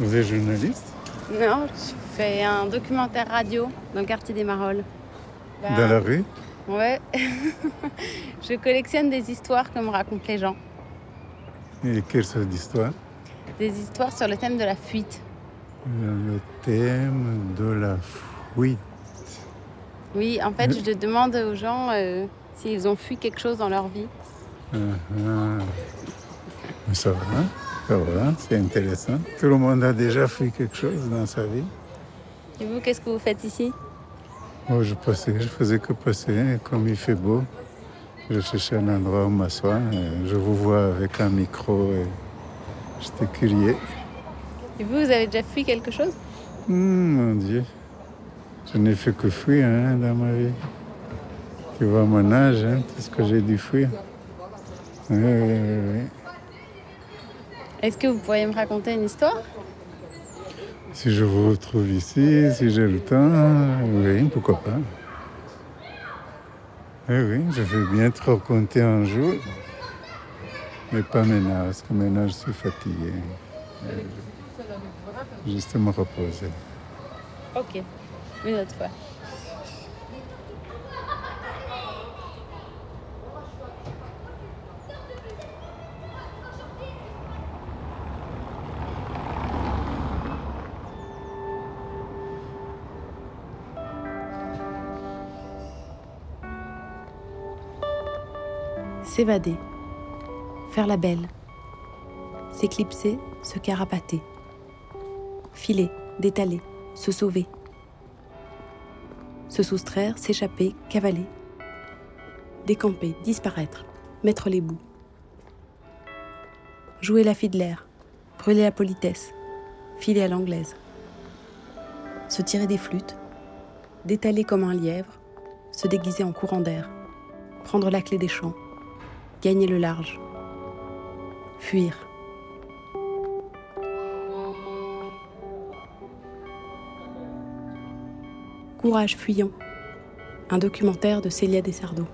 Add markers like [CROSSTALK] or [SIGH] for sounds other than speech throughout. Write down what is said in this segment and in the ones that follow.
Vous êtes journaliste Non, je fais un documentaire radio dans le quartier des Marolles. Dans la rue Ouais. [LAUGHS] je collectionne des histoires que me racontent les gens. Et quelle sorte d'histoire Des histoires sur le thème de la fuite. Le thème de la fuite. Oui, en fait, je demande aux gens euh, s'ils ont fui quelque chose dans leur vie. Ah, ah. Mais Ça va, ça c'est intéressant. Tout le monde a déjà fait quelque chose dans sa vie. Et vous, qu'est-ce que vous faites ici? Moi, je passais, je faisais que passer, et comme il fait beau. Je cherchais un endroit où m'asseoir. Je vous vois avec un micro et j'étais curieux. Et vous, vous avez déjà fui quelque chose? Hum, mon Dieu, je n'ai fait que fuir hein, dans ma vie. Tu vois mon âge, hein, tout ce que j'ai dû fuir. Oui, oui, oui. Est-ce que vous pourriez me raconter une histoire? Si je vous retrouve ici, si j'ai le temps, oui, pourquoi pas. Oui, oui, je veux bien te raconter un jour, mais pas maintenant, parce que maintenant je suis fatigué. Euh, Juste me reposer. Ok, une autre fois. S'évader. Faire la belle. S'éclipser, se carapater. Filer, détaler, se sauver. Se soustraire, s'échapper, cavaler. Décamper, disparaître, mettre les bouts. Jouer la fiddler, brûler la politesse, filer à l'anglaise. Se tirer des flûtes, détaler comme un lièvre, se déguiser en courant d'air, prendre la clé des champs, gagner le large, fuir. Courage fuyant, un documentaire de Célia Desardo.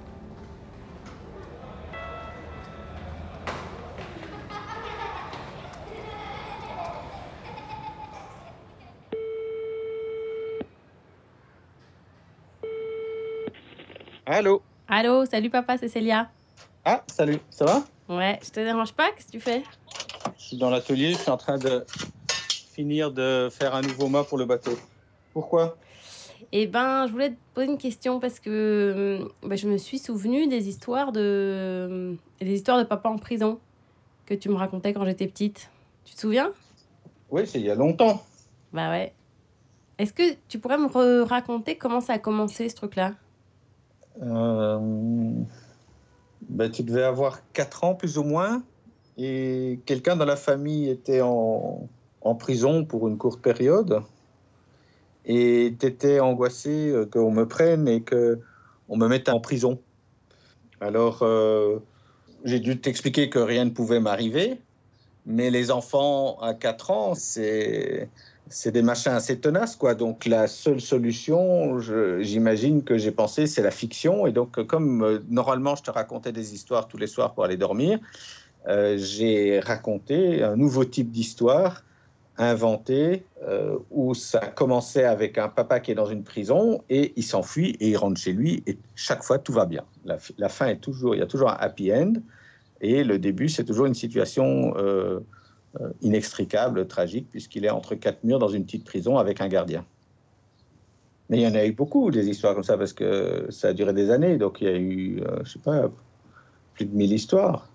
Allô? Allô, salut papa, c'est Célia. Ah, salut, ça va? Ouais, je te dérange pas Qu'est-ce que tu fais? Je suis dans l'atelier, je suis en train de finir de faire un nouveau mât pour le bateau. Pourquoi? Eh ben, je voulais te poser une question parce que hum, bah, je me suis souvenu des histoires de des histoires de papa en prison que tu me racontais quand j'étais petite. Tu te souviens? Oui, c'est il y a longtemps. Bah ouais. Est-ce que tu pourrais me raconter comment ça a commencé ce truc-là? Euh, ben, tu devais avoir 4 ans plus ou moins, et quelqu'un dans la famille était en, prison pour une courte période, et tu étais angoissé euh, qu'on me prenne et qu'on me mette en prison. Alors, euh, j'ai dû t'expliquer que rien ne pouvait m'arriver, mais les enfants à 4 ans, c'est c'est des machins assez tenaces, quoi. Donc la seule solution, j'imagine que j'ai pensé, c'est la fiction. Et donc, comme euh, normalement je te racontais des histoires tous les soirs pour aller dormir, euh, j'ai raconté un nouveau type d'histoire inventé euh, où ça commençait avec un papa qui est dans une prison et il s'enfuit et il rentre chez lui et chaque fois tout va bien. La, fi- la fin est toujours, il y a toujours un happy end et le début c'est toujours une situation inextricable, tragique, puisqu'il est entre quatre murs dans une petite prison avec un gardien. Mais il y en a eu beaucoup des histoires comme ça, parce que ça a duré des années, donc il y a eu, euh, je sais pas, plus de 1000 histoires.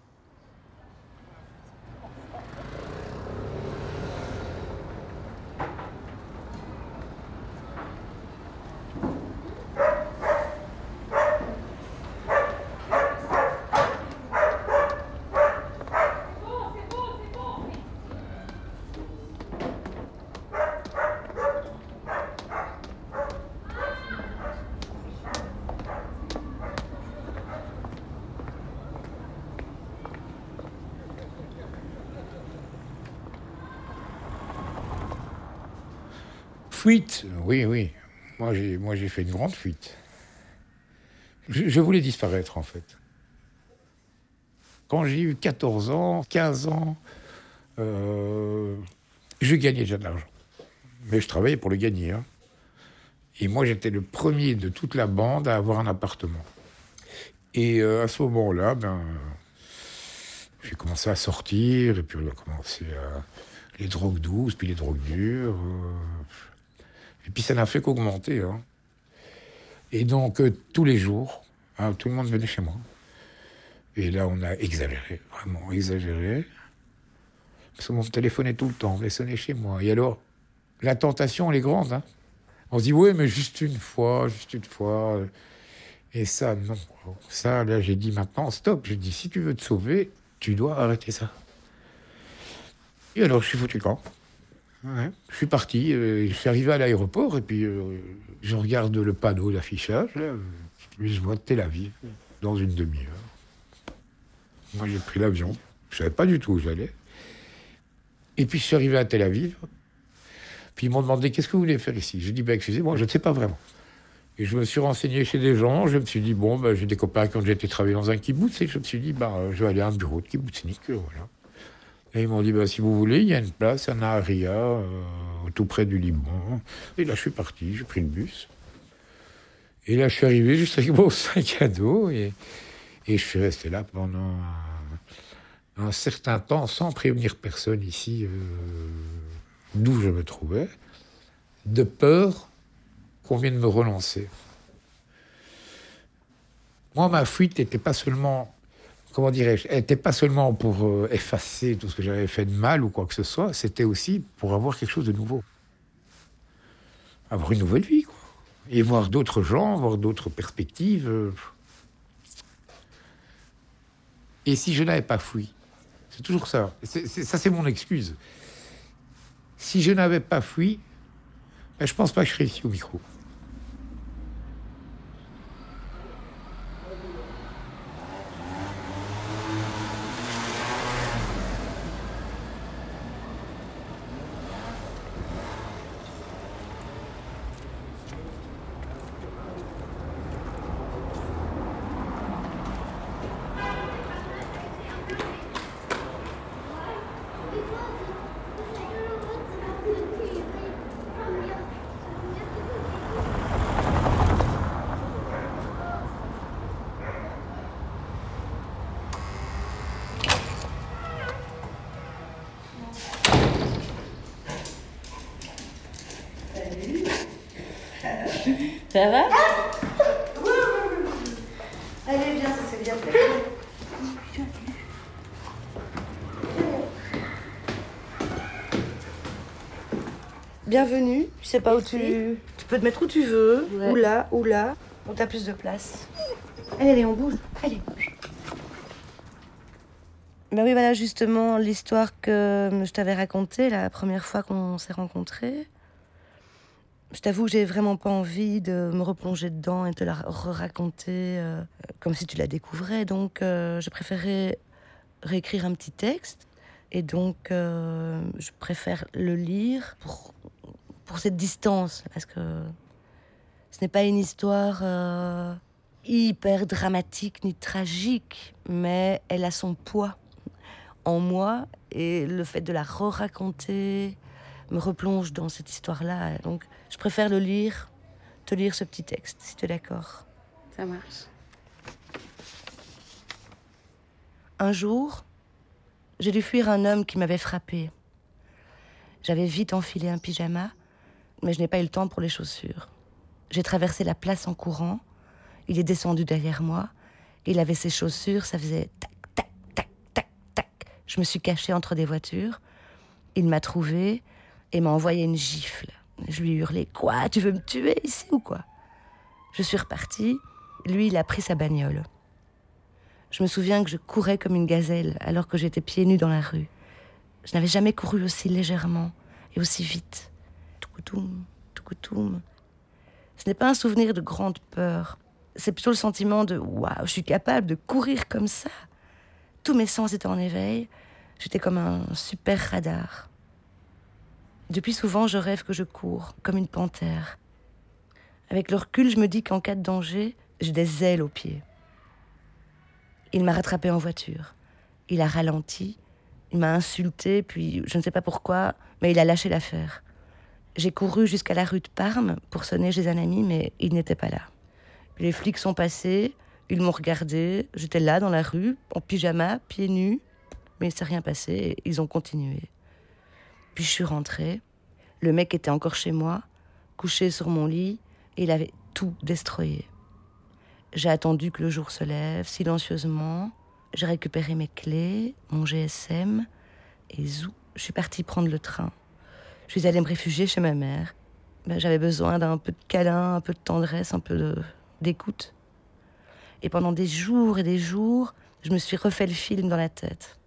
Fuite, oui, oui. Moi, j'ai, moi, j'ai fait une grande fuite. Je, voulais disparaître, en fait. Quand j'ai eu 14 ans, 15 ans, euh, je gagnais déjà de l'argent. Mais je travaillais pour le gagner. hein. Et moi, j'étais le premier de toute la bande à avoir un appartement. Et euh, à ce moment-là, ben, j'ai commencé à sortir, et puis on a commencé à... les drogues douces, puis les drogues dures. euh, Et puis ça n'a fait qu'augmenter. hein. Et donc, euh, tous les jours, hein, tout le monde venait chez moi. Et là, on a exagéré, vraiment exagéré. Parce téléphone est tout le temps, on sonner chez moi. Et alors, la tentation, elle est grande. hein. On se dit, oui, mais juste une fois, juste une fois. Et ça, non. Ça, là, j'ai dit maintenant, stop. J'ai dit, si tu veux te sauver, tu dois arrêter ça. Et alors, je suis foutu quand Je suis parti, euh, je suis arrivé à l'aéroport, et puis euh, je regarde le panneau d'affichage, euh, je vois Tel Aviv, dans une demi-heure. Moi, j'ai pris l'avion. Je savais pas du tout où j'allais. Et puis, je suis arrivé à Tel Aviv. Puis, ils m'ont demandé Qu'est-ce que vous voulez faire ici? J'ai dit ben, Excusez-moi, je ne sais pas vraiment. Et je me suis renseigné chez des gens. Je me suis dit Bon, ben, j'ai des copains déjà été travailler dans un kibbutz. Et je me suis dit ben, Je vais aller à un bureau de kibbutznik. euh, Voilà. Et ils m'ont dit ben, Si vous voulez, il y a une place à Naharia, euh, tout près du Liban. Et là, je suis parti. J'ai pris le bus. Et là, je suis arrivé juste avec [LAUGHS] mon sac à dos. Et, et je suis resté là pendant un, certain temps sans prévenir personne ici euh, d'où je me trouvais, de peur qu'on vienne me relancer. Moi, ma fuite n'était pas seulement, comment dirais-je, n'était pas seulement pour euh, effacer tout ce que j'avais fait de mal ou quoi que ce soit, c'était aussi pour avoir quelque chose de nouveau. Avoir une nouvelle vie, quoi. Et voir d'autres gens, voir d'autres perspectives. euh. Et si je n'avais pas fui, c'est toujours ça. Ça, c'est mon excuse. Si je n'avais pas fui, ben, je pense pas que je serais ici au micro. Ça va Allez, viens, ça c'est bien. Bienvenue. Je sais pas où tu. Tu peux te mettre où tu veux. Ouais. Ou là, ou là. On t'a plus de place. Allez, allez, on bouge. Allez. Ben oui, voilà justement l'histoire que je t'avais racontée la première fois qu'on s'est rencontrés. Je t'avoue que j'ai vraiment pas envie de me replonger dedans et te la raconter comme si tu la découvrais. Donc, euh, je préférais réécrire un petit texte. Et donc, euh, je préfère le lire pour, pour cette distance. Parce que ce n'est pas une histoire euh, hyper dramatique ni tragique, mais elle a son poids en moi. Et le fait de la re-raconter me replonge dans cette histoire-là. Donc, je préfère le lire, te lire ce petit texte, si tu es d'accord. Ça marche. Un jour, j'ai dû fuir un homme qui m'avait frappé. J'avais vite enfilé un pyjama, mais je n'ai pas eu le temps pour les chaussures. J'ai traversé la place en courant. Il est descendu derrière moi. Il avait ses chaussures, ça faisait tac, tac, tac, tac, tac. Je me suis cachée entre des voitures. Il m'a trouvée et m'a envoyé une gifle. Je lui ai hurlé Quoi Tu veux me tuer ici ou quoi? Je suis repartie. Lui, il a pris sa bagnole. Je me souviens que je courais comme une gazelle alors que j'étais pieds nus dans la rue. Je n'avais jamais couru aussi légèrement et aussi vite. Touκoutoum, toucoutoum. Ce n'est pas un souvenir de grande peur. C'est plutôt le sentiment de waouh, je suis capable de courir comme ça. Tous mes sens étaient en éveil. J'étais comme un super radar. Depuis souvent, je rêve que je cours comme une panthère. Avec le recul, je me dis qu'en cas de danger, j'ai des ailes aux pieds. Il m'a rattrapé en voiture. Il a ralenti Il m'a insulté, puis je ne sais pas pourquoi, mais il a lâché l'affaire. J'ai couru jusqu'à la rue de Parme pour sonner chez un ami, mais il n'était pas là. les flics sont passés, ils m'ont regardé, j'étais là dans la rue, en pyjama, pieds nus, mais il s'est rien passé et ils ont continué. Puis je suis rentrée, le mec était encore chez moi, couché sur mon lit, et il avait tout destroyé. J'ai attendu que le jour se lève, silencieusement. J'ai récupéré mes clés, mon GSM, et zou, je suis partie prendre le train. Je suis allée me réfugier chez ma mère. Ben, J'avais besoin d'un peu de câlin, un peu de tendresse, un peu d'écoute. Et pendant des jours et des jours, je me suis refait le film dans la tête.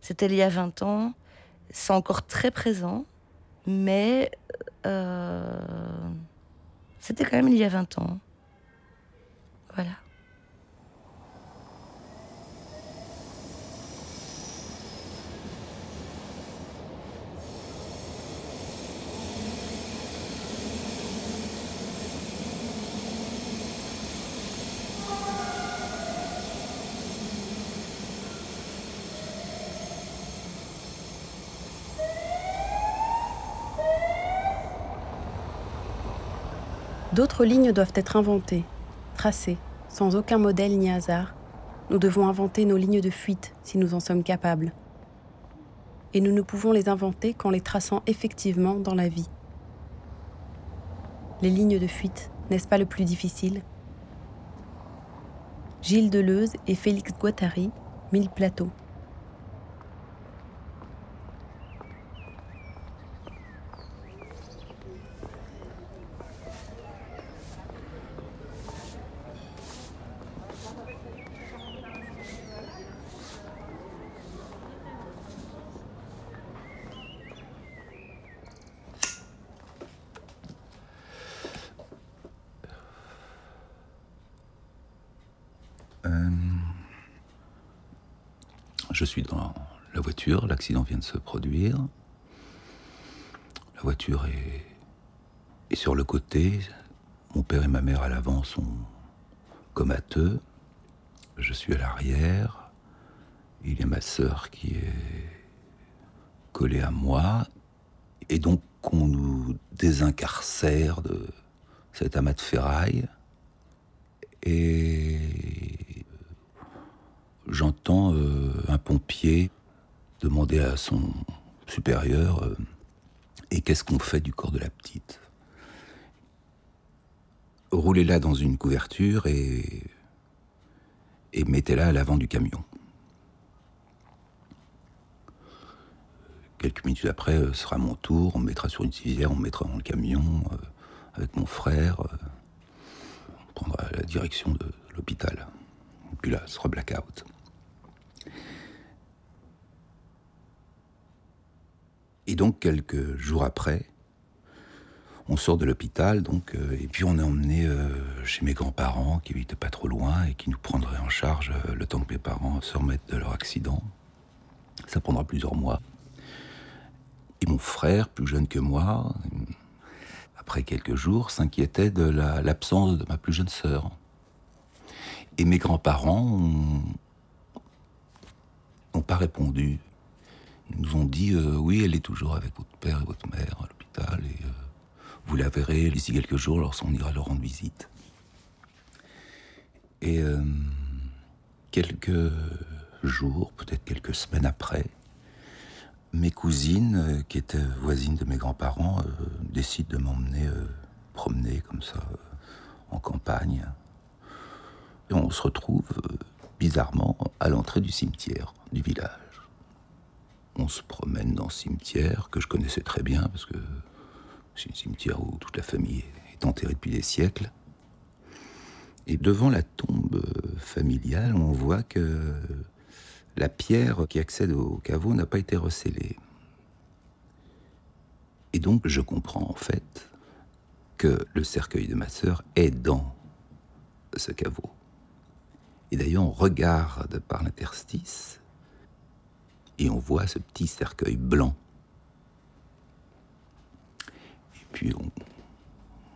C'était il y a 20 ans, c'est encore très présent, mais euh, c'était quand même il y a 20 ans. Voilà. D'autres lignes doivent être inventées, tracées, sans aucun modèle ni hasard. Nous devons inventer nos lignes de fuite si nous en sommes capables. Et nous ne pouvons les inventer qu'en les traçant effectivement dans la vie. Les lignes de fuite, n'est-ce pas le plus difficile? Gilles Deleuze et Félix Guattari, Mille plateaux. Je suis dans la voiture, l'accident vient de se produire. La voiture est, sur le côté. Mon père et ma mère à l'avant sont comateux. Je suis à l'arrière. Il y a ma sœur qui est collée à moi. Et donc on nous désincarcère de cet amas de ferraille. Et j'entends euh, un pompier demander à son supérieur euh, Et qu'est-ce qu'on fait du corps de la petite? Roulez-la dans une couverture et, et mettez-la à l'avant du camion. Quelques minutes après, ce sera mon tour, on me mettra sur une civière, on me mettra dans le camion euh, avec mon frère. on prendra la direction de l'hôpital. Puis là, ce sera blackout. Et donc, quelques jours après, on sort de l'hôpital, donc, euh, et puis on est emmené euh, chez mes grands-parents qui habitent pas trop loin et qui nous prendraient en charge euh, le temps que mes parents se remettent de leur accident. Ça prendra plusieurs mois. Et mon frère, plus jeune que moi, après quelques jours, s'inquiétait de l'absence de ma plus jeune sœur. Et mes grands-parents n'ont pas répondu. Ils nous ont dit euh, oui, elle est toujours avec votre père et votre mère à l'hôpital et euh, vous la verrez d'ici quelques jours lorsqu'on ira leur rendre visite. Et euh, quelques jours, peut-être quelques semaines après, mes cousines, qui étaient voisines de mes grands-parents, décident de m'emmener promener comme ça en campagne. Et on se retrouve bizarrement à l'entrée du cimetière du village on se promène dans ce cimetière que je connaissais très bien parce que c'est un cimetière où toute la famille est enterrée depuis des siècles. Et devant la tombe familiale, on voit que la pierre qui accède au caveau n'a pas été recellée. Et donc je comprends en fait que le cercueil de ma sœur est dans ce caveau. Et d'ailleurs, on regarde par l'interstice et on voit ce petit cercueil blanc. Et puis on,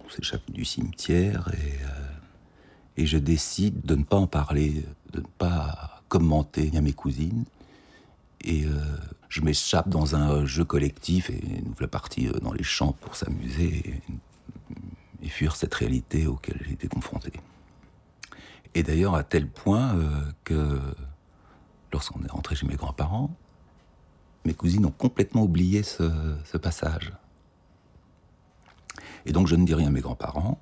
s'échappe du cimetière et, euh, et, je décide de ne pas en parler, de ne pas commenter à mes cousines. et euh, je m'échappe dans un jeu collectif et nous voilà partis euh, dans les champs pour s'amuser et, fuir cette réalité auquel été confronté. Et d'ailleurs à tel point que lorsqu'on est rentré chez mes grands-parents, mes cousines ont complètement oublié ce passage. Et donc je ne dis rien à mes grands-parents.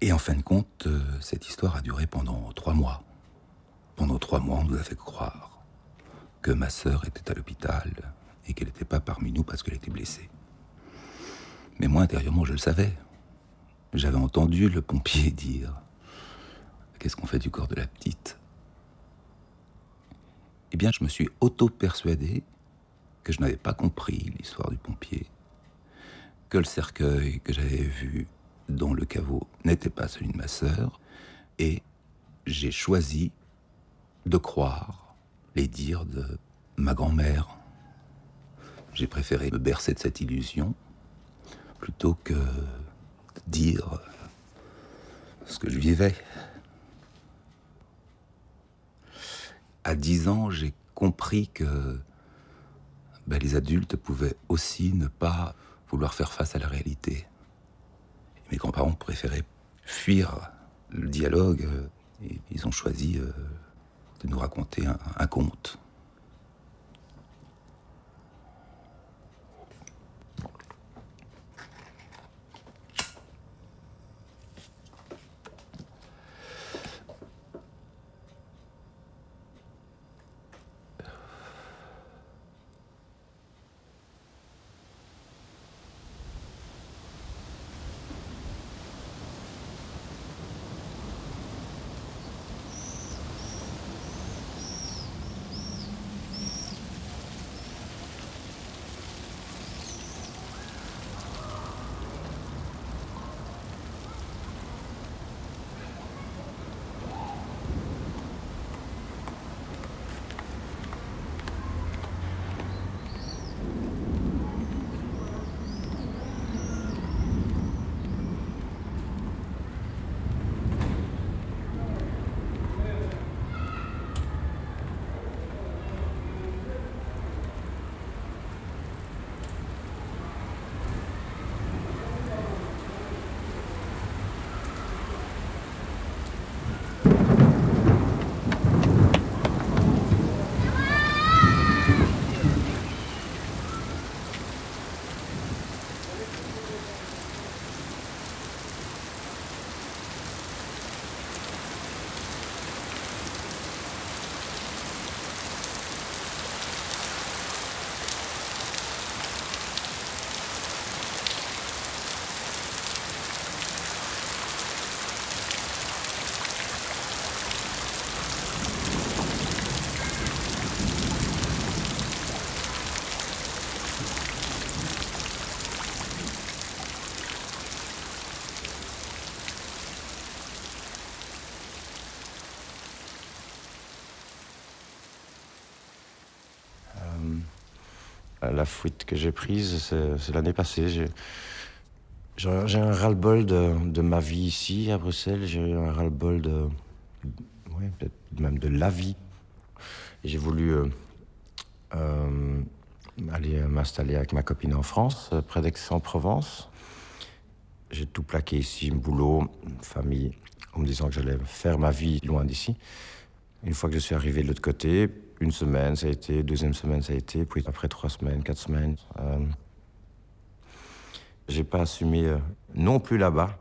Et en fin de compte, euh, cette histoire a duré pendant trois mois. Pendant trois mois, on nous a fait croire que ma sœur était à l'hôpital et qu'elle n'était pas parmi nous parce qu'elle était blessée. Mais moi, intérieurement, je le savais. J'avais entendu le pompier [LAUGHS] dire Qu'est-ce qu'on fait du corps de la petite? Eh bien, je me suis auto-persuadé que je n'avais pas compris l'histoire du pompier que le cercueil que j'avais vu dans le caveau n'était pas celui de ma sœur, et j'ai choisi de croire les dires de ma grand-mère. J'ai préféré me bercer de cette illusion plutôt que dire ce que je vivais. À dix ans, j'ai compris que ben, les adultes pouvaient aussi ne pas vouloir faire face à la réalité. mes grands-parents préféraient fuir le dialogue euh, et ils ont choisi euh, de nous raconter un conte. La fuite que j'ai prise, c'est l'année passée. J'ai un ras-le-bol de, ma vie ici, à Bruxelles. J'ai un ras-le-bol de. même de la vie. J'ai voulu euh, euh, aller m'installer avec ma copine en France, près d'Aix-en-Provence. J'ai tout plaqué ici, boulot, famille, en me disant que j'allais faire ma vie loin d'ici. Une fois que je suis arrivé de l'autre côté, une semaine, ça a été, deuxième semaine, ça a été, puis après trois semaines, quatre semaines. Euh, j'ai pas assumé euh, non plus là-bas.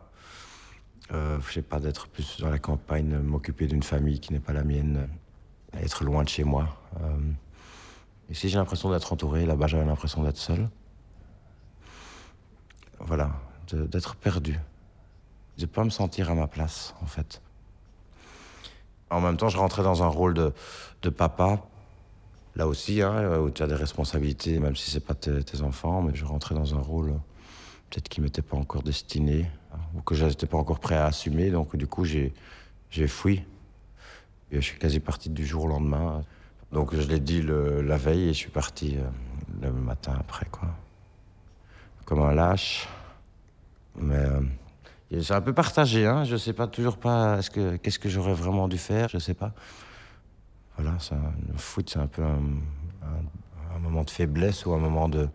Euh, je sais pas d'être plus dans la campagne, m'occuper d'une famille qui n'est pas la mienne, être loin de chez moi. Euh, ici, j'ai l'impression d'être entouré, là-bas, j'avais l'impression d'être seul. Voilà, d'être perdu, de pas me sentir à ma place, en fait. En même temps, je rentrais dans un rôle de, papa. Là aussi, hein, où tu as des responsabilités, même si c'est pas tes, enfants, mais je rentrais dans un rôle peut-être qui m'était pas encore destiné, ou que je n'étais pas encore prêt à assumer. Donc, du coup, j'ai, j'ai fui. Et je suis quasi parti du jour au lendemain. Donc, je l'ai dit la veille et je suis parti euh, le matin après, quoi. Comme un lâche. Mais. Euh, c'est un peu partagé, hein. Je sais pas toujours pas ce que qu'est-ce que j'aurais vraiment dû faire, je sais pas. Voilà, ça, le foot, c'est un peu un, moment de faiblesse ou un moment de,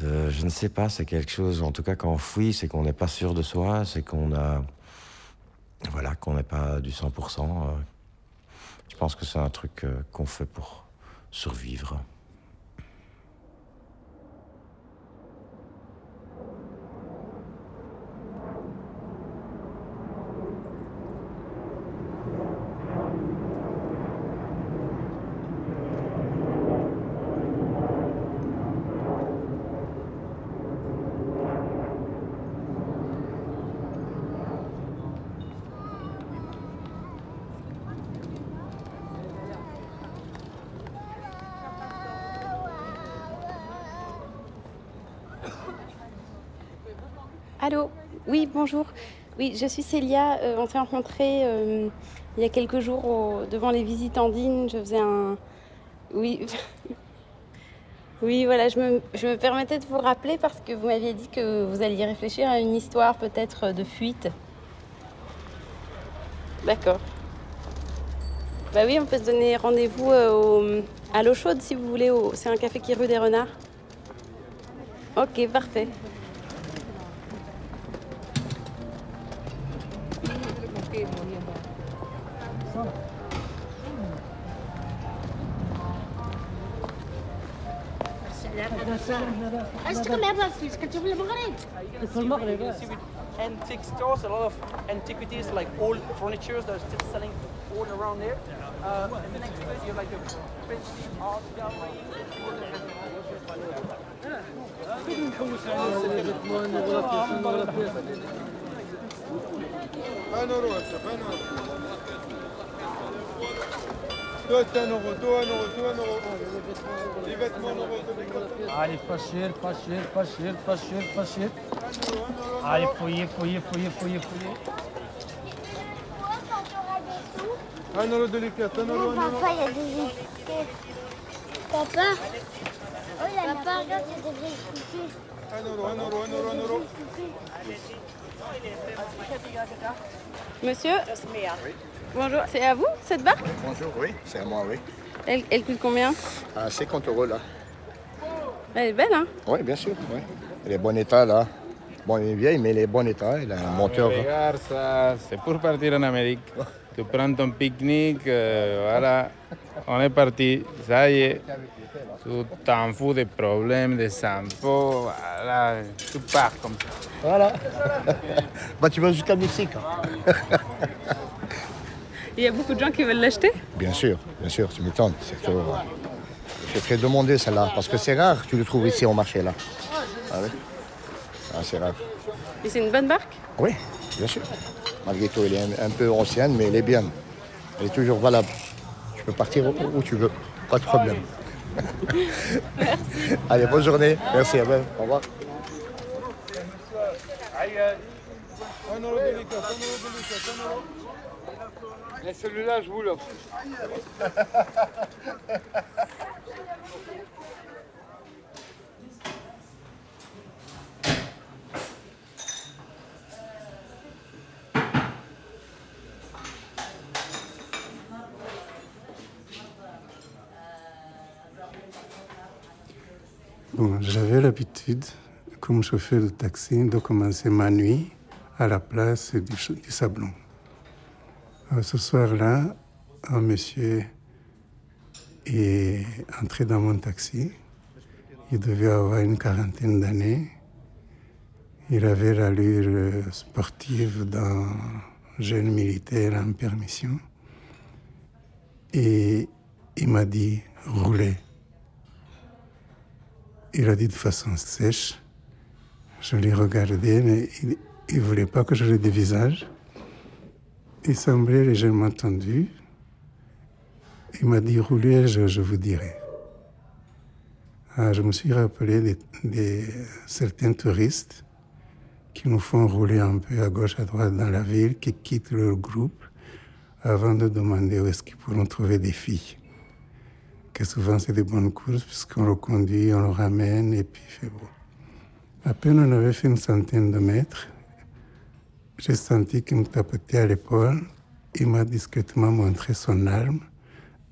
je ne sais pas, c'est quelque chose. En tout cas, quand on fouille, c'est qu'on n'est pas sûr de soi, c'est qu'on a, voilà, qu'on n'est pas du 100%. Je pense que c'est un truc qu'on fait pour survivre. Allô Oui, bonjour. Oui, je suis Célia. Euh, on s'est rencontrés euh, il y a quelques jours devant les visites andines. Je faisais un. Oui. [LAUGHS] oui, voilà, je me, permettais de vous rappeler parce que vous m'aviez dit que vous alliez réfléchir à une histoire peut-être de fuite. D'accord. Bah oui, on peut se donner rendez-vous euh, à l'eau chaude si vous voulez. C'est un café qui est rue des Renards. Ok, parfait. Antique stores, a lot of antiquities like old furniture that are still selling all around there. Uh, and next to it, you have like a Prince art gallery. Toi, un euro, toi, un euro, toi, un euro. Les vêtements, un euro. Allez, pas cher, pas cher, pas cher, pas cher, pas cher. Allez, fouillez, fouillez, fouillez, fouillez, fouillez. Un euro de un euro, un euro. Papa, il y a des. Papa Oh, il y a Papa, regarde, il y a des. Un euro, un euro, un euro, un euro. Monsieur Bonjour, c'est à vous cette barque Bonjour, oui, c'est à moi, oui. Elle, elle coûte combien À 50 euros là. Elle est belle, hein Oui, bien sûr, oui. Elle est bon état là. Bon, elle est vieille, mais elle est bon état. Elle a un moteur. Regarde ça, c'est pour partir en Amérique. [LAUGHS] Tu prends ton pique-nique, euh, voilà, on est parti, ça y est. Tu t'en fous des problèmes, des impôts, voilà, tu pars comme ça. Voilà. [LAUGHS] bah, tu vas jusqu'à Mexique. hein. [LAUGHS] Il y a beaucoup de gens qui veulent l'acheter Bien sûr, bien sûr, tu m'étonnes. C'est euh, très demandé celle-là, parce que c'est rare que tu le trouves ici au marché là. Ah oui Ah, c'est rare. Et c'est une bonne barque Oui, bien sûr. Malgré tout, elle est un, un peu ancienne, mais elle est bien. Elle est toujours valable. Tu peux partir où, où tu veux, pas de problème. [LAUGHS] Allez, bonne journée. Merci, à bientôt. Au revoir. Et celui-là, je vous l'offre. Bon, j'avais l'habitude, comme chauffeur de taxi, de commencer ma nuit à la place du Sablon. Euh, ce soir-là, un monsieur est entré dans mon taxi. Il devait avoir une quarantaine d'années. Il avait l'allure euh, sportive d'un jeune militaire en permission. Et il m'a dit roulez. Il a dit de façon sèche. Je l'ai regardé, mais il ne voulait pas que je le dévisage. Il semblait légèrement tendu. Il m'a dit roulez, je, je vous dirai. Ah, je me suis rappelé des, certains touristes qui nous font rouler un peu à gauche, à droite dans la ville, qui quittent leur groupe avant de demander où est-ce qu'ils pourront trouver des filles. Que souvent c'est des bonnes courses puisqu'on le conduit, on le ramène et puis fait beau. À peine on avait fait une centaine de mètres, j'ai senti qu'il me tapotait à l'épaule. Il m'a discrètement montré son arme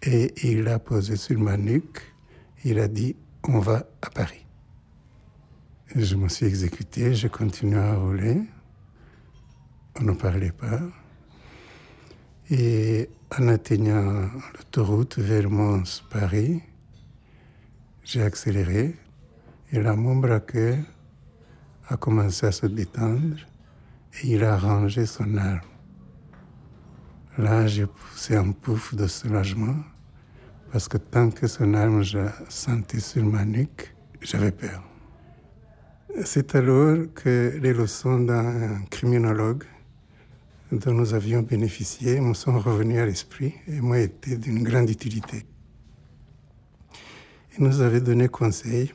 et il a posé sur ma nuque. Il a dit On va à Paris. Je me suis exécuté, j'ai continué à rouler. On ne parlait pas. Et en atteignant l'autoroute vers Mons-Paris, j'ai accéléré. Et mon braqueur a commencé à se détendre et il a rangé son arme. Là, j'ai poussé un pouf de soulagement parce que tant que son arme, je sentais sur ma nuque, j'avais peur. C'est alors que les leçons d'un criminologue dont nous avions bénéficié me sont revenues à l'esprit et m'ont été d'une grande utilité. Il nous avait donné conseil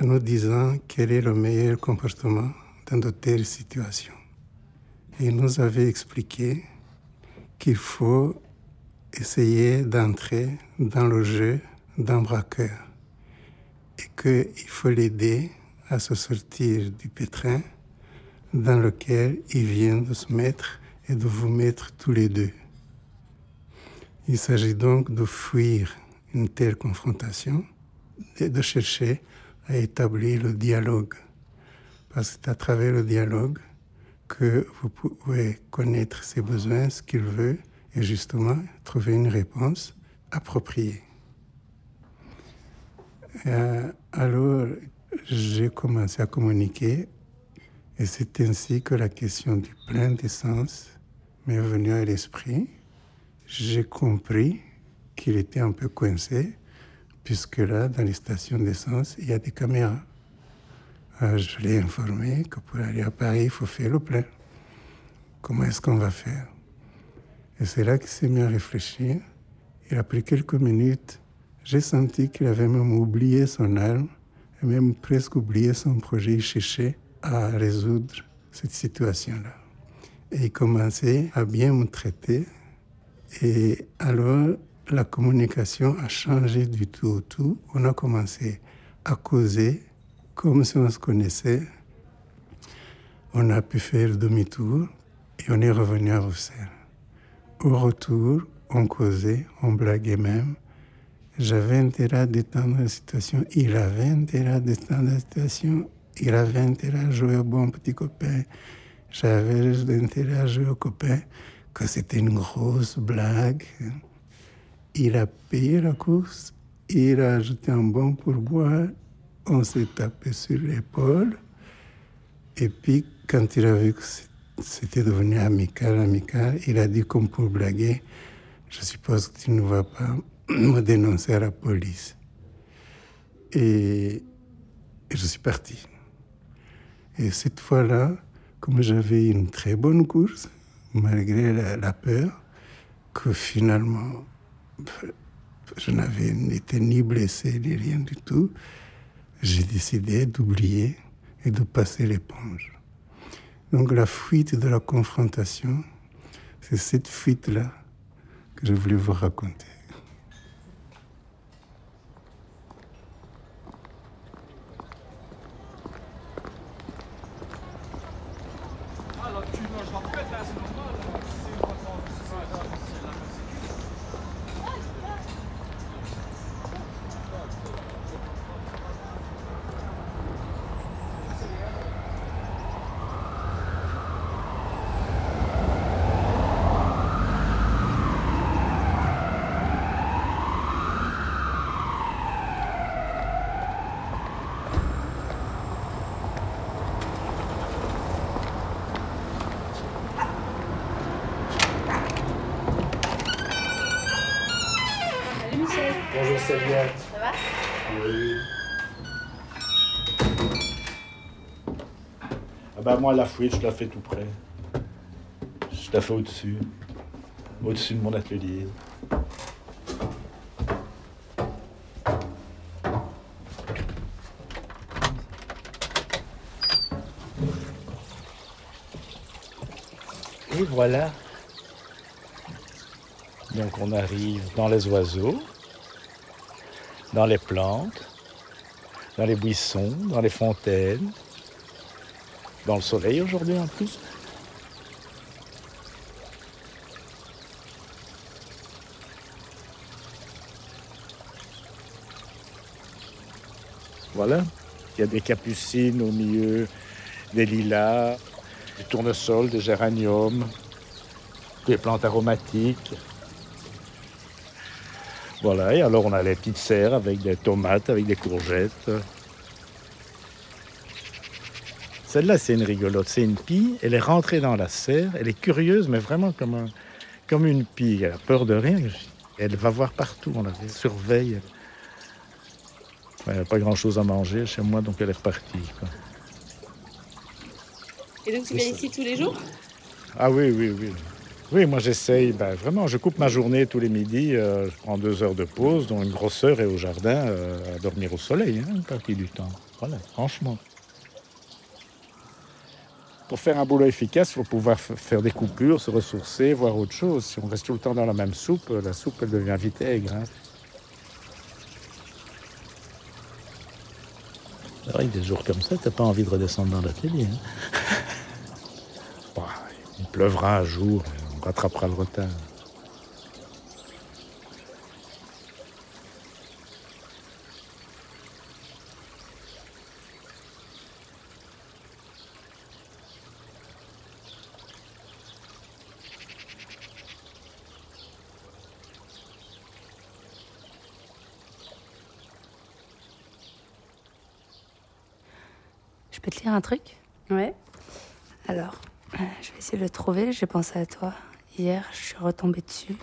en nous disant quel est le meilleur comportement dans de telles situations. Il nous avait expliqué qu'il faut essayer d'entrer dans le jeu d'un braqueur et qu'il faut l'aider à se sortir du pétrin dans lequel il vient de se mettre et de vous mettre tous les deux. Il s'agit donc de fuir une telle confrontation et de chercher à établir le dialogue. Parce que c'est à travers le dialogue que vous pouvez connaître ses besoins, ce qu'il veut, et justement trouver une réponse appropriée. Euh, alors, j'ai commencé à communiquer, et c'est ainsi que la question du plein d'essence m'est venue à l'esprit. J'ai compris qu'il était un peu coincé, puisque là, dans les stations d'essence, il y a des caméras. Euh, je l'ai informé que pour aller à Paris, il faut faire le plein. Comment est-ce qu'on va faire? Et c'est là qu'il s'est mis à réfléchir. Il a pris quelques minutes. J'ai senti qu'il avait même oublié son arme, et même presque oublié son projet. Il cherchait à résoudre cette situation-là. Et il commençait à bien me traiter. Et alors, la communication a changé du tout au tout. On a commencé à causer comme si on se connaissait. On a pu faire demi-tour et on est revenu à Bruxelles. Au retour, on causait, on blaguait même. J'avais intérêt à détendre la situation. Il avait intérêt à détendre la situation. Il avait intérêt à jouer au bon petit copain. J'avais intérêt à jouer au copain, que c'était une grosse blague. Il a payé la course. Il a ajouté un bon pourboire on s'est tapé sur l'épaule. Et puis, quand il a vu que c'était devenu amical, amical, il a dit comme pour blaguer, je suppose que tu ne vas pas [CLEARS THROAT] me dénoncer à la police. Et, je suis parti. Et cette fois-là, comme j'avais une très bonne course, malgré la, la peur, que finalement, je n'avais été ni blessé ni rien du tout, j'ai décidé d'oublier et de passer l'éponge. Donc la fuite de la confrontation, c'est cette fuite-là que je voulais vous raconter. Moi la fuite, je la fais tout près. Je la fais au-dessus. Au-dessus de mon atelier. Et voilà. Donc on arrive dans les oiseaux, dans les plantes, dans les buissons, dans les fontaines, dans le soleil aujourd'hui en plus. Voilà, il y a des capucines au milieu, des lilas, du tournesol, des géraniums, des plantes aromatiques. Voilà, et alors on a les petites serres avec des tomates, avec des courgettes. Celle-là, c'est une rigolote, c'est une pie. Elle est rentrée dans la serre, elle est curieuse, mais vraiment comme, un- comme une pie. Elle a peur de rien. Elle va voir partout, on la surveille. Elle n'a pas grand-chose à manger chez moi, donc elle est repartie. quoi. Et donc tu viens ici tous les jours? Ah oui, oui, oui. Oui, moi j'essaye, ben, vraiment, je coupe ma journée tous les midis, euh, je prends deux heures de pause, dont une grosse heure est au jardin euh, à dormir au soleil, hein, une partie du temps. Voilà, franchement. Pour faire un boulot efficace, il faut pouvoir faire des coupures, se ressourcer, voir autre chose. Si on reste tout le temps dans la même soupe, euh, la soupe elle devient vite aigre. hein. Avec des jours comme ça, t'as pas envie de redescendre dans l'atelier. hein. Bah, il pleuvra un jour, on rattrapera le retard. Je peux te lire un truc Ouais. Alors, euh, je vais essayer de le trouver. J'ai pensé à toi. Hier, je suis retombée dessus.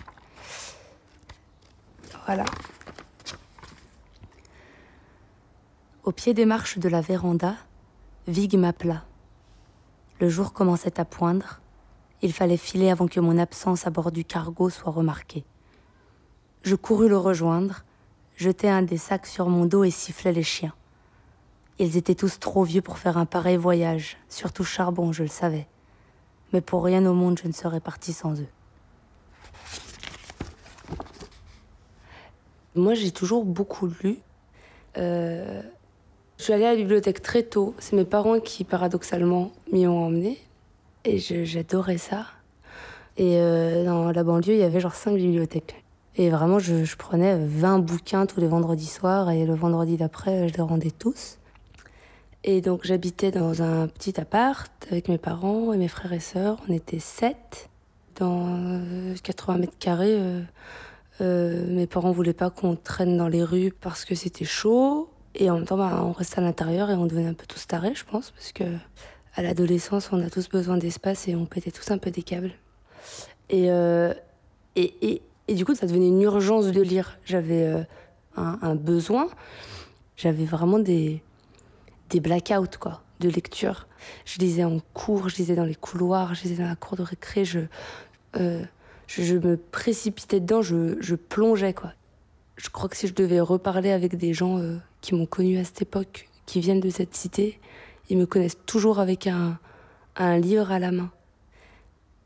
Voilà. Au pied des marches de la véranda, Vig m'appela. Le jour commençait à poindre. Il fallait filer avant que mon absence à bord du cargo soit remarquée. Je courus le rejoindre, jetai un des sacs sur mon dos et sifflai les chiens. Ils étaient tous trop vieux pour faire un pareil voyage, surtout Charbon, je le savais. Mais pour rien au monde, je ne serais partie sans eux. Moi, j'ai toujours beaucoup lu. Euh, je suis allée à la bibliothèque très tôt. C'est mes parents qui, paradoxalement, m'y ont emmenée. Et j'adorais ça. Et euh, dans la banlieue, il y avait genre cinq bibliothèques. Et vraiment, je, je prenais 20 bouquins tous les vendredis soirs. Et le vendredi d'après, je les rendais tous. Et donc j'habitais dans un petit appart avec mes parents et mes frères et sœurs. On était sept dans euh, 80 mètres carrés. euh, euh, mes parents voulaient pas qu'on traîne dans les rues parce que c'était chaud. Et en même temps, bah, on restait à l'intérieur et on devenait un peu tous tarés, je pense, parce que à l'adolescence, on a tous besoin d'espace et on pétait tous un peu des câbles. Et, euh, et, et, et du coup, ça devenait une urgence de lire. J'avais euh, un besoin. J'avais vraiment des, des blackouts quoi, de lecture. Je lisais en cours, je lisais dans les couloirs, je lisais dans la cour de récré, je, euh, je, me précipitais dedans, je, je plongeais. quoi. Je crois que si je devais reparler avec des gens euh, qui m'ont connu à cette époque, qui viennent de cette cité, ils me connaissent toujours avec un, un livre à la main.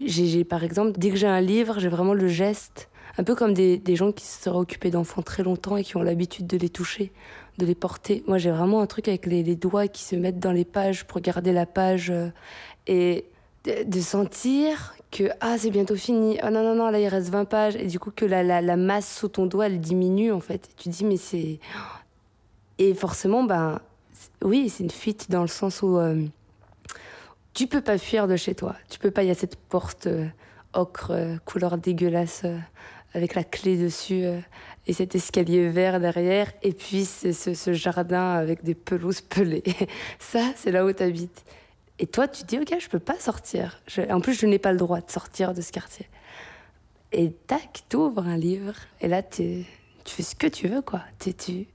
J'ai, j'ai, par exemple, dès que j'ai un livre, j'ai vraiment le geste, un peu comme des, des gens qui se seraient occupés d'enfants très longtemps et qui ont l'habitude de les toucher, de les porter. Moi, j'ai vraiment un truc avec les, doigts qui se mettent dans les pages pour garder la page euh, et de, sentir que ah c'est bientôt fini, ah non non non là il reste 20 pages et du coup que la, la, la masse sous ton doigt elle diminue en fait. Tu dis mais c'est et forcément ben oui c'est une fuite dans le sens où euh, tu peux pas fuir de chez toi. Tu peux pas. Il y a cette porte euh, ocre, couleur dégueulasse, avec la clé dessus, euh, et cet escalier vert derrière, et puis ce, ce jardin avec des pelouses pelées. [LAUGHS] Ça, c'est là où tu habites. Et toi, tu te dis, ok, je peux pas sortir. En plus, je n'ai pas le droit de sortir de ce quartier. Et tac, tu ouvres un livre, et là, tu fais ce que tu veux, quoi. T'es, tu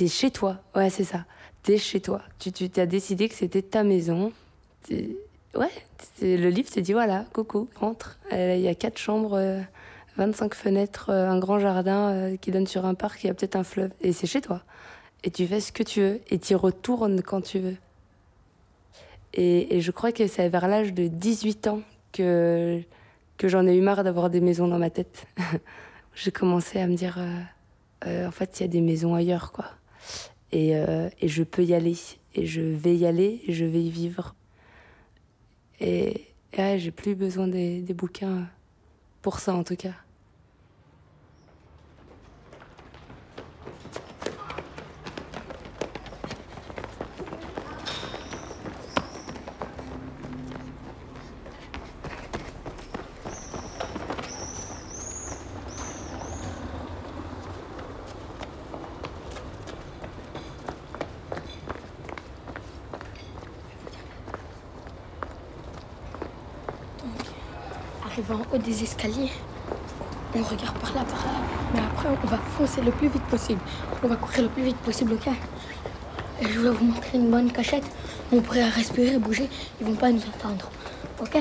es chez toi. Ouais, c'est ça. T'es chez toi. Tu, tu as décidé que c'était ta maison. Ouais, le livre te dit voilà, coucou, rentre. Il y a quatre chambres, euh, 25 fenêtres, euh, un grand jardin euh, qui donne sur un parc, il y a peut-être un fleuve. Et c'est chez toi. Et tu fais ce que tu veux. Et tu y retournes quand tu veux. Et, je crois que c'est vers l'âge de 18 ans que, que j'en ai eu marre d'avoir des maisons dans ma tête. [LAUGHS] J'ai commencé à me dire, euh, en fait, il y a des maisons ailleurs, quoi. Et, et je peux y aller. Et je vais y aller et je vais y vivre. Et, j'ai plus besoin des, des bouquins pour ça, en tout cas. Escaliers, on regarde par là, par là. Mais après, on va foncer le plus vite possible. On va courir le plus vite possible, ok? Et je vais vous montrer une bonne cachette. On pourrait respirer, bouger. Ils vont pas nous entendre. Ok?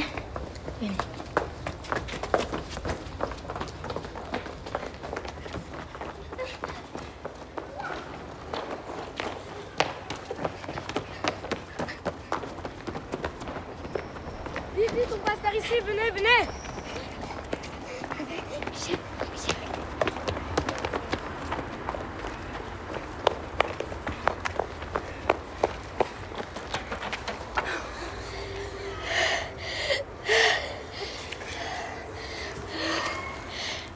Vite, vite, on passe par ici, venez, venez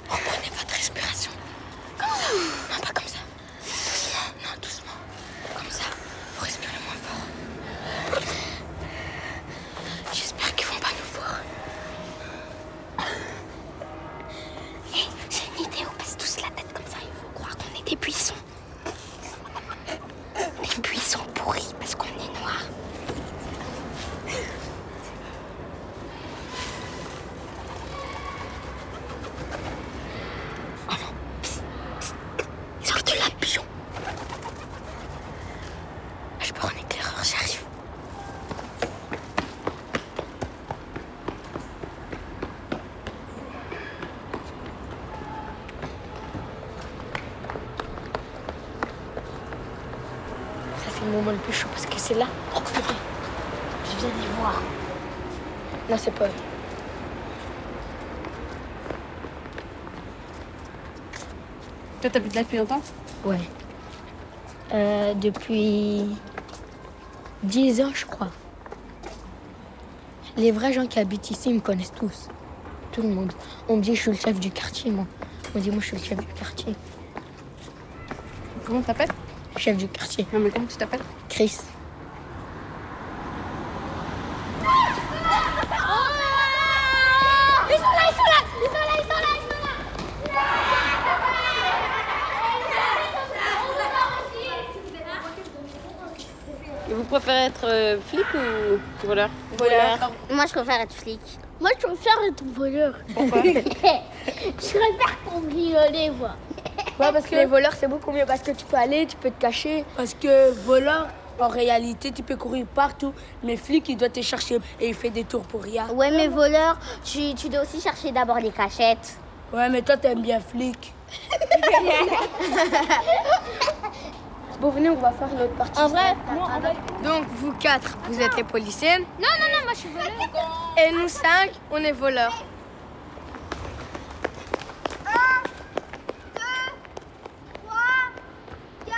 Reprenez votre respiration. Comme ça. Non, pas comme ça. Doucement. Non, doucement. Comme ça. Vous respirez moins fort. J'espère qu'ils vont pas nous voir. Hé, j'ai une idée. On baisse tous la tête comme ça. Ils vont croire qu'on est des buissons. Des buissons pourris parce qu'on est noirs. Sors de là, pion. Je prends un éclaireur, j'arrive. Ça fait le moment le plus chaud parce que c'est là. Oh purée. Je viens d'y voir. Non, c'est pas eux. Toi, t'habites là depuis longtemps? Ouais. Euh, depuis 10 ans, je crois. Les vrais gens qui habitent ici ils me connaissent tous. Tout le monde. On me dit je suis le chef du quartier, moi. On me dit moi je suis le chef du quartier. Comment t'appelles? Chef du quartier. Non, mais comment tu t'appelles? Chris. Ils sont là, ils sont là Ils sont là, ils sont là, ils sont là Et vous préférez être euh, flic ou voleur? Voleur. Moi, je préfère être flic. Moi, je préfère être voleur. Pourquoi? [LAUGHS] Je préfère cambrioler, moi. Ouais, parce que les voleurs, c'est beaucoup mieux parce que tu peux aller, tu peux te cacher. Parce que voleur, en réalité, tu peux courir partout. Mais flic, il doit te chercher et il fait des tours pour rien. Ouais, mais voleur, tu, tu dois aussi chercher d'abord les cachettes. Ouais, mais toi, t'aimes bien flic. [LAUGHS] bon, venez, on va faire l'autre partie. En vrai, Donc, vous quatre, vous êtes les policiennes. Non, non, non, moi je suis voleur. Et nous cinq, on est voleurs. 3, 4,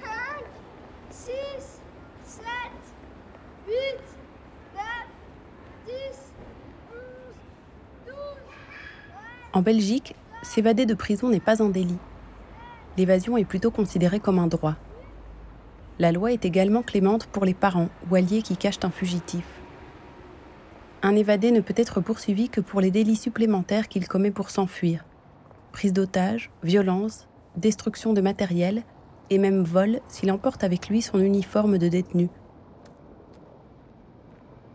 5, 6, 7, 8, 9, 10, 11, 12. En Belgique, s'évader de prison n'est pas un délit. L'évasion est plutôt considérée comme un droit. La loi est également clémente pour les parents ou alliés qui cachent un fugitif. Un évadé ne peut être poursuivi que pour les délits supplémentaires qu'il commet pour s'enfuir. Prise d'otage, violence, destruction de matériel et même vol s'il emporte avec lui son uniforme de détenu.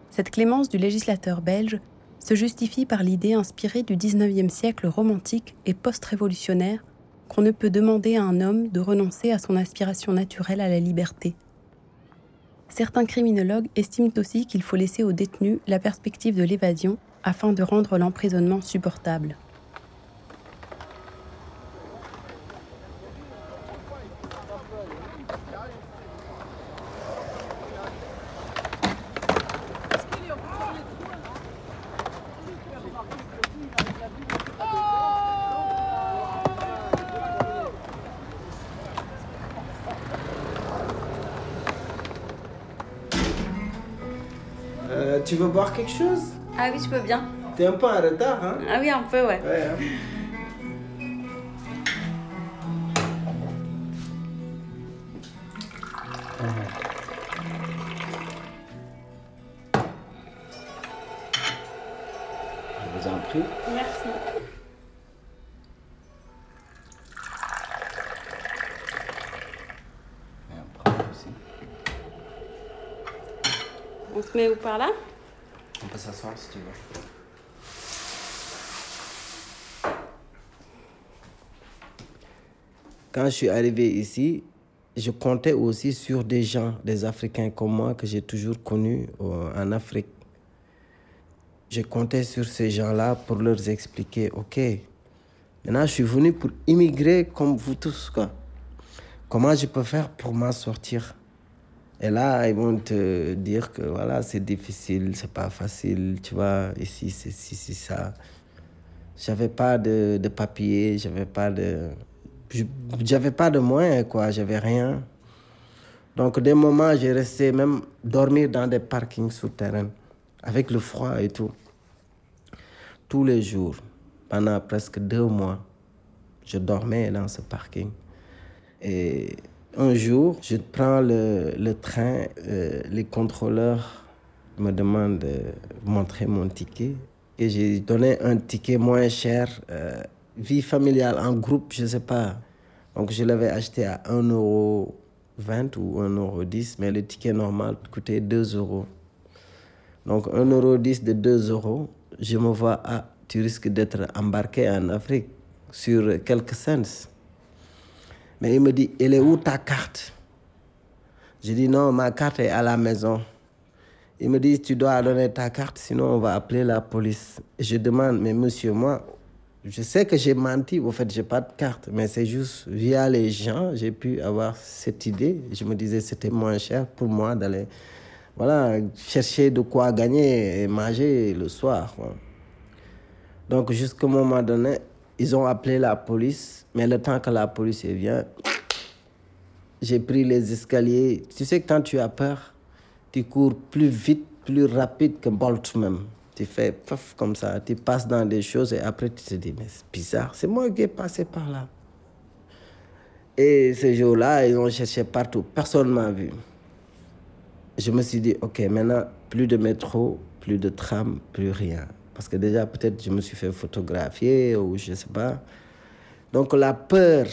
Cette clémence du législateur belge se justifie par l'idée inspirée du XIXe siècle romantique et post-révolutionnaire qu'on ne peut demander à un homme de renoncer à son aspiration naturelle à la liberté. Certains criminologues estiment aussi qu'il faut laisser aux détenus la perspective de l'évasion afin de rendre l'emprisonnement supportable. Quelque chose Ah oui, je peux bien. T'es un peu en retard, hein? Ah oui, un peu, ouais. Ouais, hein. Je vous en prie. Merci. On se met où par là? Quand je suis arrivé ici, je comptais aussi sur des gens, des Africains comme moi, que j'ai toujours connus euh, en Afrique. Je comptais sur ces gens-là pour leur expliquer, OK, maintenant je suis venu pour immigrer comme vous tous. Quoi. Comment je peux faire pour m'en sortir? Et là, ils vont te dire que voilà, c'est difficile, c'est pas facile, tu vois, ici, c'est ci, c'est ça. J'avais pas de, de papier, j'avais pas de. J'avais pas de moyens, quoi, j'avais rien. Donc, des moments, j'ai resté même dormir dans des parkings souterrains, avec le froid et tout. Tous les jours, pendant presque deux mois, je dormais dans ce parking. Et un jour, je prends le, train, euh, les contrôleurs me demandent de montrer mon ticket. Et j'ai donné un ticket moins cher, euh, vie familiale en groupe, je ne sais pas. Donc je l'avais acheté à 1,20€ ou 1,10€, mais le ticket normal coûtait 2 euros. Donc 1,10€ de 2 euros, je me vois, ah, tu risques d'être embarqué en Afrique sur quelques cents. Mais il me dit, elle est où ta carte? Je dis, non, ma carte est à la maison. Il me dit, tu dois donner ta carte, sinon on va appeler la police. Je demande, mais monsieur, moi, je sais que j'ai menti, au fait, j'ai pas de carte, mais c'est juste via les gens, j'ai pu avoir cette idée. Je me disais, c'était moins cher pour moi d'aller, voilà, chercher de quoi gagner et manger le soir. Donc, jusqu'au moment donné, ils ont appelé la police, mais le temps que la police vient, j'ai pris les escaliers. Tu sais que quand tu as peur, tu cours plus vite, plus rapide que Bolt même. Tu fais paf comme ça, tu passes dans des choses et après tu te dis, mais c'est bizarre, c'est moi qui ai passé par là. Et ce jour-là, ils ont cherché partout, personne ne m'a vu. Je me suis dit, ok, maintenant, plus de métro, plus de tram, plus rien. Parce que déjà, peut-être, je me suis fait photographier ou je sais pas. Donc, la peur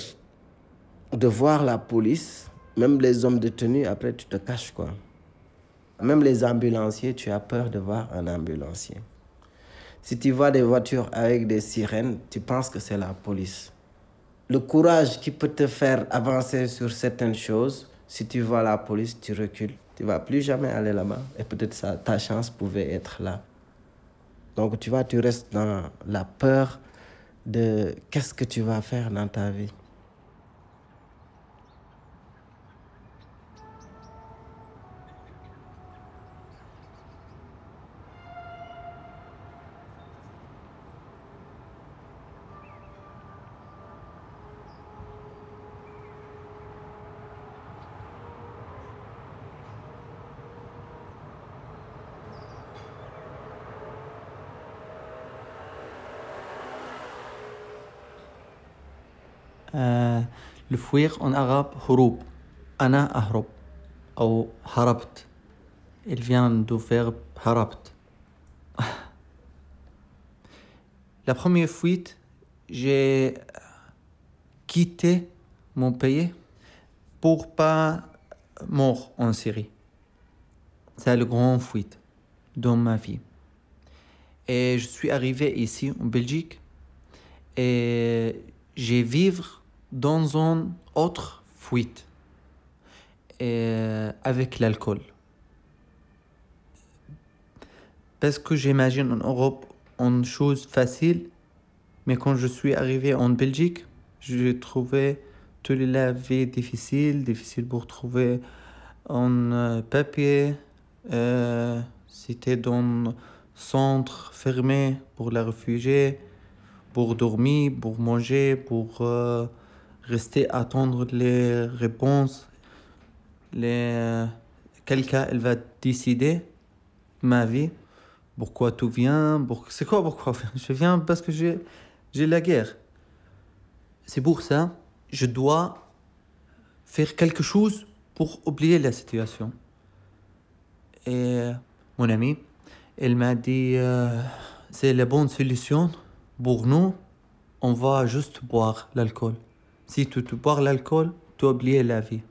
de voir la police, même les hommes détenus, après, tu te caches, quoi. Même les ambulanciers, tu as peur de voir un ambulancier. Si tu vois des voitures avec des sirènes, tu penses que c'est la police. Le courage qui peut te faire avancer sur certaines choses, si tu vois la police, tu recules. Tu vas plus jamais aller là-bas. Et peut-être ta chance pouvait être là. Donc tu vois, tu restes dans la peur de qu'est-ce que tu vas faire dans ta vie. الفويق en arabe هروب أنا أهرب أو هربت il vient du verbe هربت [LAUGHS] La première fuite, j'ai quitté mon pays pour pas mort en Syrie. C'est la grande fuite dans ma vie. Et je suis arrivé ici en Belgique et j'ai vivre dans une autre fuite et avec l'alcool. Parce que j'imagine en Europe une chose facile, mais quand je suis arrivé en Belgique, j'ai trouvé toute la vie difficile, difficile pour trouver un euh, papier. Euh, C'était dans centre fermé pour les réfugiés, pour dormir, pour manger, pour euh, rester attendre les réponses. Les... Quelqu'un elle va décider ma vie. Pourquoi tout vient? C'est quoi pourquoi [LAUGHS] Je viens parce que j'ai, j'ai la guerre. C'est pour ça je dois faire quelque chose pour oublier la situation. Et mon ami, elle m'a dit, euh, c'est la bonne solution pour nous, on va juste boire l'alcool. Si tu te bois l'alcool, tu oublies la vie.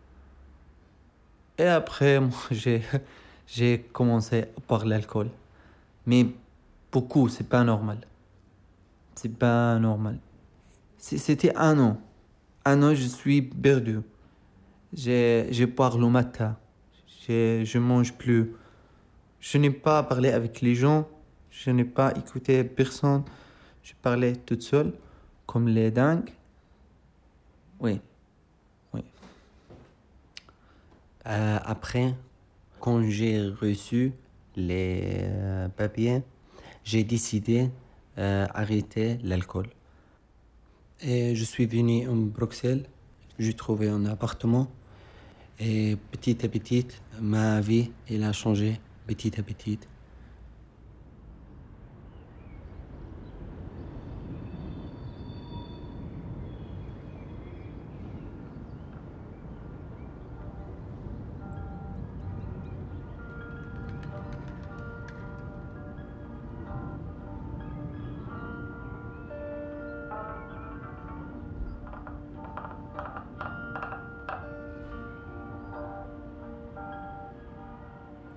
Et après, [LAUGHS] j'ai, commencé par l'alcool. Mais beaucoup, c'est pas normal. C'est pas normal. C'était un an. un an, je suis perdu. Je, parle le matin. Je mange plus. Je n'ai pas parlé avec les gens. Je n'ai pas écouté personne. Je parlais toute seule, comme les dingues. Oui. Oui. Euh, après, quand j'ai reçu les euh, papiers, j'ai décidé d'arrêter l'alcool. Et je suis venu à Bruxelles, j'ai trouvé un appartement. Et petit à petit, ma vie, elle a changé petit à petit.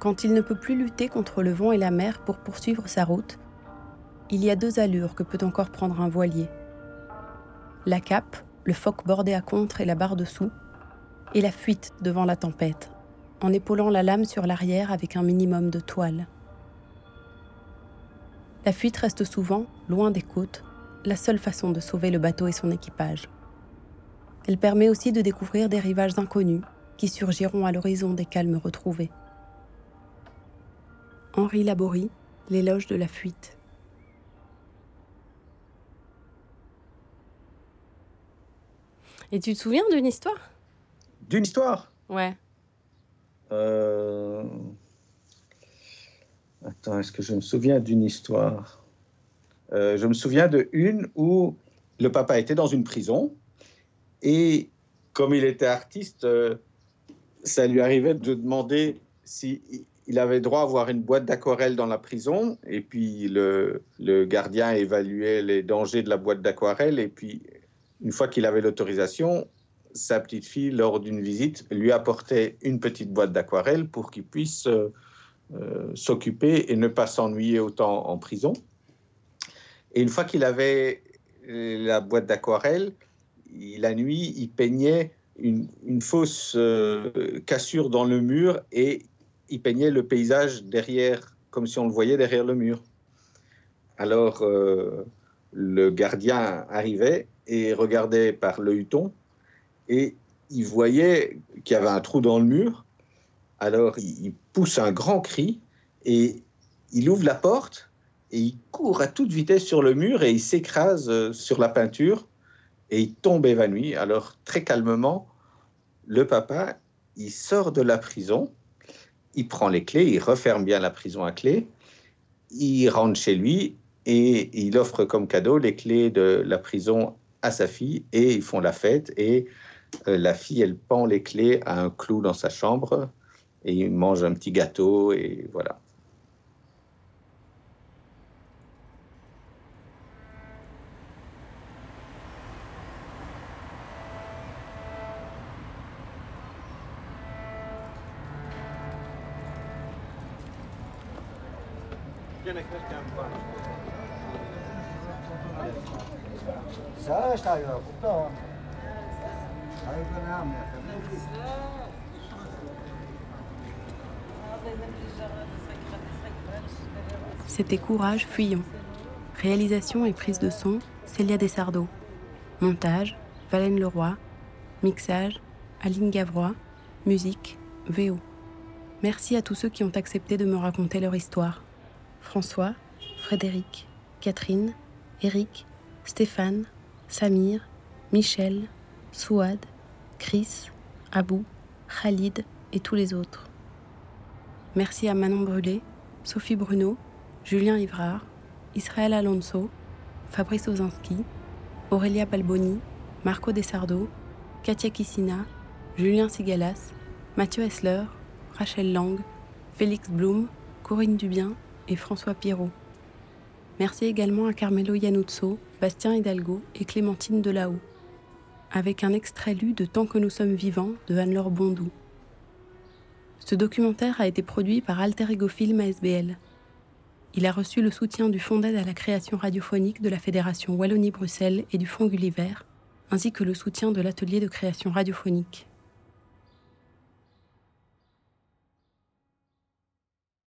Quand il ne peut plus lutter contre le vent et la mer pour poursuivre sa route, il y a deux allures que peut encore prendre un voilier. La cape, le foc bordé à contre et la barre dessous, et la fuite devant la tempête, en épaulant la lame sur l'arrière avec un minimum de toile. La fuite reste souvent, loin des côtes, la seule façon de sauver le bateau et son équipage. Elle permet aussi de découvrir des rivages inconnus qui surgiront à l'horizon des calmes retrouvés. Henri Laborie, L'éloge de la fuite. Et tu te souviens d'une histoire? D'une histoire? Ouais. Euh... Attends, est-ce que je me souviens d'une histoire? Euh, Je me souviens de une où le papa était dans une prison et comme il était artiste, euh, ça lui arrivait de demander si il avait droit à avoir une boîte d'aquarelle dans la prison, et puis le, gardien évaluait les dangers de la boîte d'aquarelle, et puis une fois qu'il avait l'autorisation, sa petite fille, lors d'une visite, lui apportait une petite boîte d'aquarelle pour qu'il puisse euh, euh, s'occuper et ne pas s'ennuyer autant en prison. Et une fois qu'il avait la boîte d'aquarelle, la nuit, il peignait une, fausse euh, cassure dans le mur et il peignait le paysage derrière, comme si on le voyait derrière le mur. Alors, euh, le gardien arrivait et regardait par le huton et il voyait qu'il y avait un trou dans le mur. Alors, il pousse un grand cri et il ouvre la porte et il court à toute vitesse sur le mur et il s'écrase euh, sur la peinture et il tombe évanoui. Alors, très calmement, le papa, il sort de la prison il prend les clés, il referme bien la prison à clé, il rentre chez lui et il offre comme cadeau les clés de la prison à sa fille et ils font la fête et euh, la fille, elle pend les clés à un clou dans sa chambre et il mange un petit gâteau et voilà. C'était Courage Fuyant. Réalisation et prise de son, Célia Desardo. Montage, Valène Leroy. Mixage, Aline Gavroy. Musique, VO. Merci à tous ceux qui ont accepté de me raconter leur histoire. François, Frédéric, Catherine, Eric, Stéphane, Samir, Michel, Souad, Chris, Abou, Khalid et tous les autres. Merci à Manon Brûlé, Sophie Bruno, Julien Ivrard, Israël Alonso, Fabrice Ozinski, Aurélia Balboni, Marco Desardo, Katia Kissina, Julien Sigalas, Mathieu Hessler, Rachel Lang, Félix Blum, Corinne Dubien et François Pirot. Merci également à Carmelo Yanuzzo, Bastien Hidalgo et Clémentine Delahaut, avec un extrait lu de Tant que nous sommes vivants de Anne-Laure Bondou. Ce documentaire a été produit par Alter Ego Film ASBL. Il a reçu le soutien du Fonds d'aide à la création radiophonique de la Fédération Wallonie-Bruxelles et du Fonds Gulliver, ainsi que le soutien de l'atelier de création radiophonique.